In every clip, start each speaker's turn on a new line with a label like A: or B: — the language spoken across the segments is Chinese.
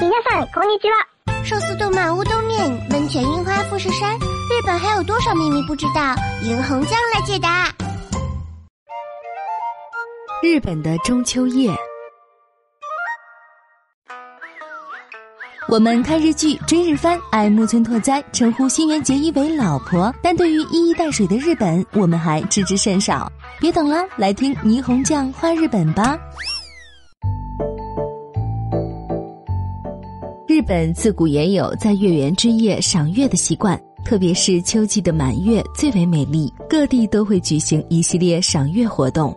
A: 皆さんこんにちは。
B: 寿司动漫乌冬面，温泉樱花富士山，日本还有多少秘密不知道？银红酱来解答。
C: 日本的中秋夜，我们看日剧、追日番，爱木村拓哉，称呼新垣结衣为老婆。但对于一衣带水的日本，我们还知之甚少。别等了，来听霓虹酱画日本吧。 日本自古也有在月圆之夜赏月的习惯，特别是秋季的满月最为美丽，各地都会举行一系列赏月活动。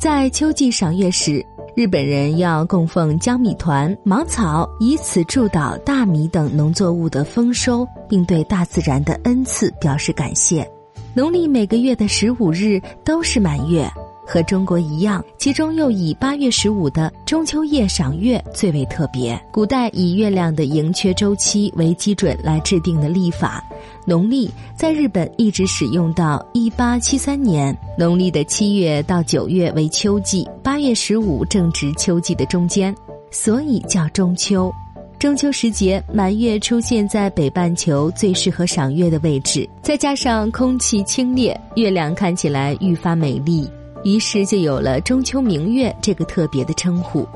C: 在秋季赏月时，日本人要供奉江米团、芒草，以此祝祷大米等农作物的丰收，并对大自然的恩赐表示感谢。农历每个月的十五日都是满月。和中国一样，其中又以八月十五的中秋夜赏月最为特别。古代以月亮的盈缺周期为基准来制定的历法，农历在日本一直使用到一八七三年。农历的七月到九月为秋季，八月十五正值秋季的中间，所以叫中秋。中秋时节，满月出现在北半球最适合赏月的位置，再加上空气清冽，月亮看起来愈发美丽。于是就有了中秋明月这个特别的称呼。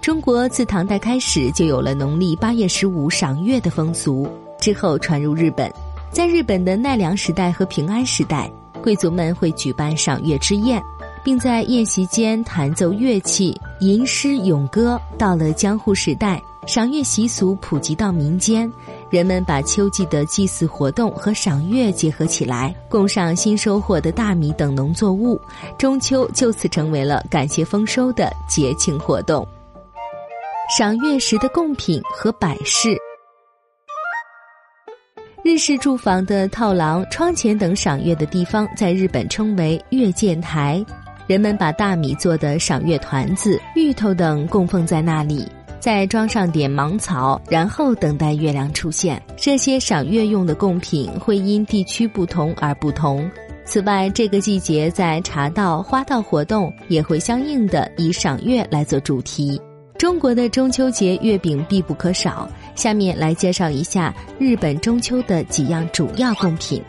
C: 中国自唐代开始就有了农历八月十五赏月的风俗，之后传入日本。在日本的奈良时代和平安时代，贵族们会举办赏月之宴，并在宴席间弹奏乐器、吟诗咏歌。到了江户时代，赏月习俗普及到民间。人们把秋季的祭祀活动和赏月结合起来，供上新收获的大米等农作物，中秋就此成为了感谢丰收的节庆活动。赏月时的贡品和摆饰，日式住房的套廊、窗前等赏月的地方，在日本称为月见台，人们把大米做的赏月团子、芋头等供奉在那里。再装上点芒草，然后等待月亮出现。这些赏月用的贡品会因地区不同而不同。此外，这个季节在茶道、花道活动也会相应的以赏月来做主题。中国的中秋节月饼必不可少。下面来介绍一下日本中秋的几样主要贡品。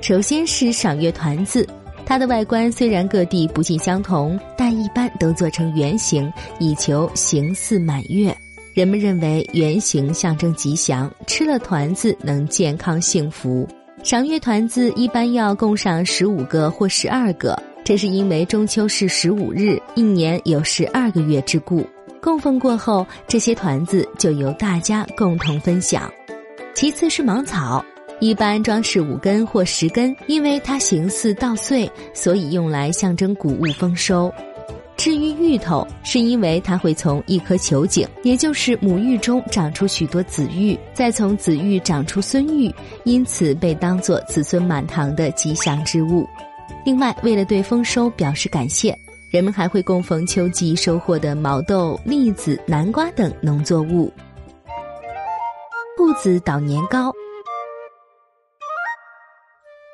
C: 首先是赏月团子，它的外观虽然各地不尽相同，但一般都做成圆形，以求形似满月。人们认为圆形象征吉祥，吃了团子能健康幸福。赏月团子一般要供上十五个或十二个，这是因为中秋是十五日，一年有十二个月之故。供奉过后，这些团子就由大家共同分享。其次是芒草。一般装饰五根或十根，因为它形似稻穗，所以用来象征谷物丰收。至于芋头，是因为它会从一颗球茎，也就是母芋中长出许多子芋，再从子芋长出孙芋，因此被当作子孙满堂的吉祥之物。另外，为了对丰收表示感谢，人们还会供奉秋季收获的毛豆、栗子、南瓜等农作物。兔子捣年糕。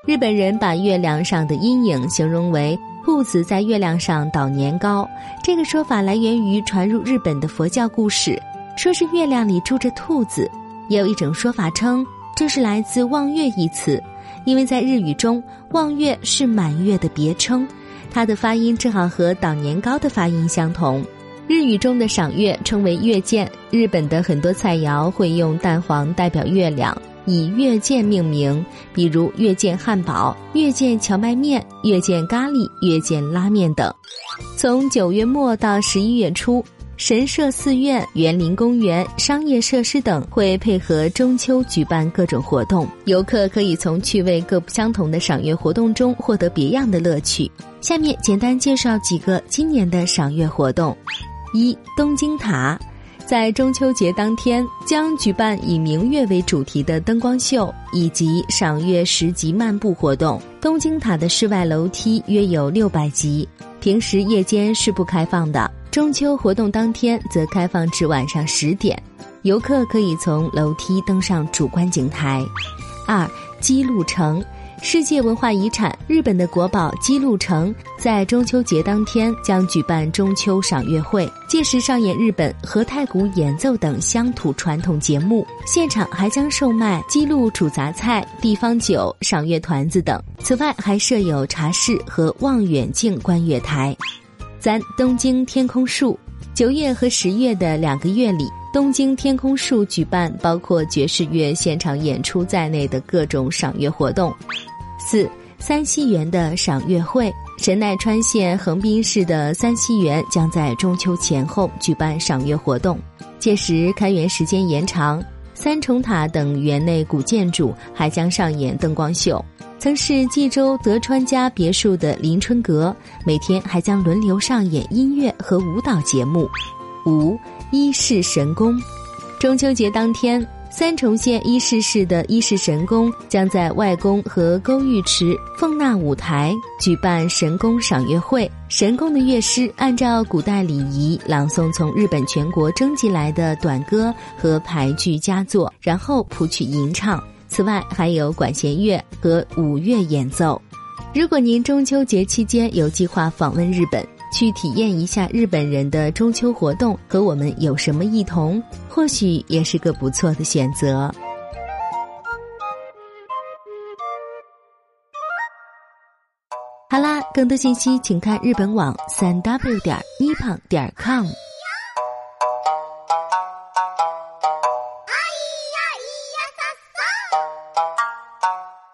C: 日本人把月亮上的阴影形容为兔子在月亮上捣年糕，这个说法来源于传入日本的佛教故事，说是月亮里住着兔子。也有一种说法称这是来自“望月”一词，因为在日语中“望月”是满月的别称，它的发音正好和捣年糕的发音相同。日语中的赏月称为月见，日本的很多菜肴会用蛋黄代表月亮。以月见命名，比如月见汉堡、月见荞麦面、月见咖喱、月见拉面等。从九月末到十一月初，神社、寺院、园林、公园、商业设施等会配合中秋举办各种活动，游客可以从趣味各不相同的赏月活动中获得别样的乐趣。下面简单介绍几个今年的赏月活动：一、东京塔。在中秋节当天，将举办以明月为主题的灯光秀以及赏月十级漫步活动。东京塔的室外楼梯约有六百级，平时夜间是不开放的。中秋活动当天则开放至晚上十点，游客可以从楼梯登上主观景台。二，姬路城，世界文化遗产日本的国宝姬路城在中秋节当天将举办中秋赏月会，届时上演日本和太鼓演奏等乡土传统节目，现场还将售卖姬路煮杂菜、地方酒、赏月团子等。此外，还设有茶室和望远镜观月台。三、东京天空树，九月和十月的两个月里。东京天空树举办包括爵士乐现场演出在内的各种赏月活动。四三溪园的赏月会，神奈川县横滨市的三溪园将在中秋前后举办赏月活动，届时开园时间延长，三重塔等园内古建筑还将上演灯光秀。曾是济州德川家别墅的临春阁，每天还将轮流上演音乐和舞蹈节目。五伊势神宫，中秋节当天，三重县伊势市的伊势神宫将在外宫和沟玉池奉纳舞台举办神宫赏月会。神宫的乐师按照古代礼仪朗诵从日本全国征集来的短歌和排剧佳作，然后谱曲吟唱。此外，还有管弦乐和舞乐演奏。如果您中秋节期间有计划访问日本，去体验一下日本人的中秋活动和我们有什么异同，或许也是个不错的选择。好啦，更多信息请看日本网三 w 点一胖点 com。